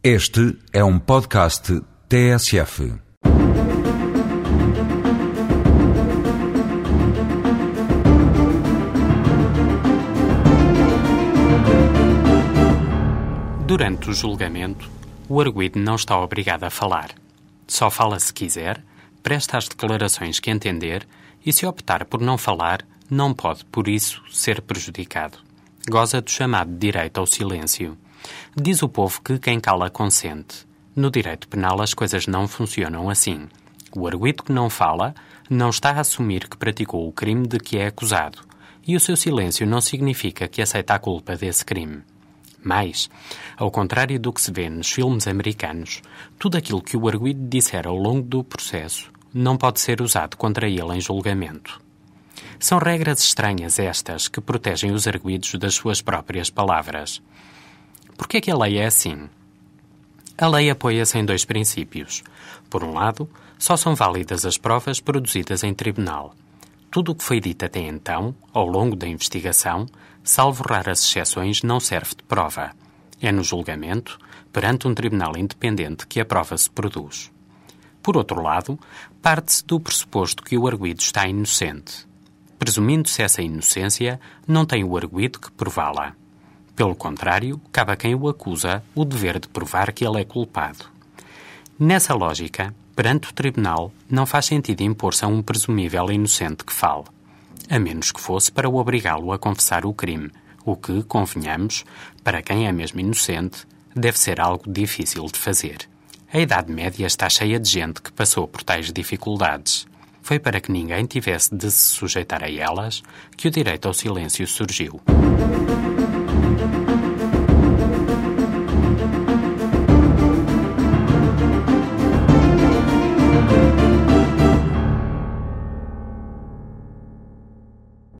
Este é um podcast TSF. Durante o julgamento, o arguido não está obrigado a falar. Só fala se quiser, presta as declarações que entender e, se optar por não falar, não pode, por isso, ser prejudicado. Goza do chamado direito ao silêncio. Diz o povo que quem cala consente. No direito penal as coisas não funcionam assim. O arguido que não fala não está a assumir que praticou o crime de que é acusado, e o seu silêncio não significa que aceita a culpa desse crime. Mais, ao contrário do que se vê nos filmes americanos, tudo aquilo que o arguido disser ao longo do processo não pode ser usado contra ele em julgamento. São regras estranhas estas que protegem os arguidos das suas próprias palavras. Por que é que a lei é assim? A lei apoia-se em dois princípios. Por um lado, só são válidas as provas produzidas em tribunal. Tudo o que foi dito até então, ao longo da investigação, salvo raras exceções, não serve de prova. É no julgamento, perante um tribunal independente, que a prova se produz. Por outro lado, parte-se do pressuposto que o arguido está inocente. Presumindo-se essa inocência, não tem o arguido que prová-la. Pelo contrário, cabe a quem o acusa o dever de provar que ele é culpado. Nessa lógica, perante o tribunal, não faz sentido impor-se a um presumível inocente que fale, a menos que fosse para o obrigá-lo a confessar o crime, o que, convenhamos, para quem é mesmo inocente, deve ser algo difícil de fazer. A Idade Média está cheia de gente que passou por tais dificuldades. Foi para que ninguém tivesse de se sujeitar a elas que o direito ao silêncio surgiu.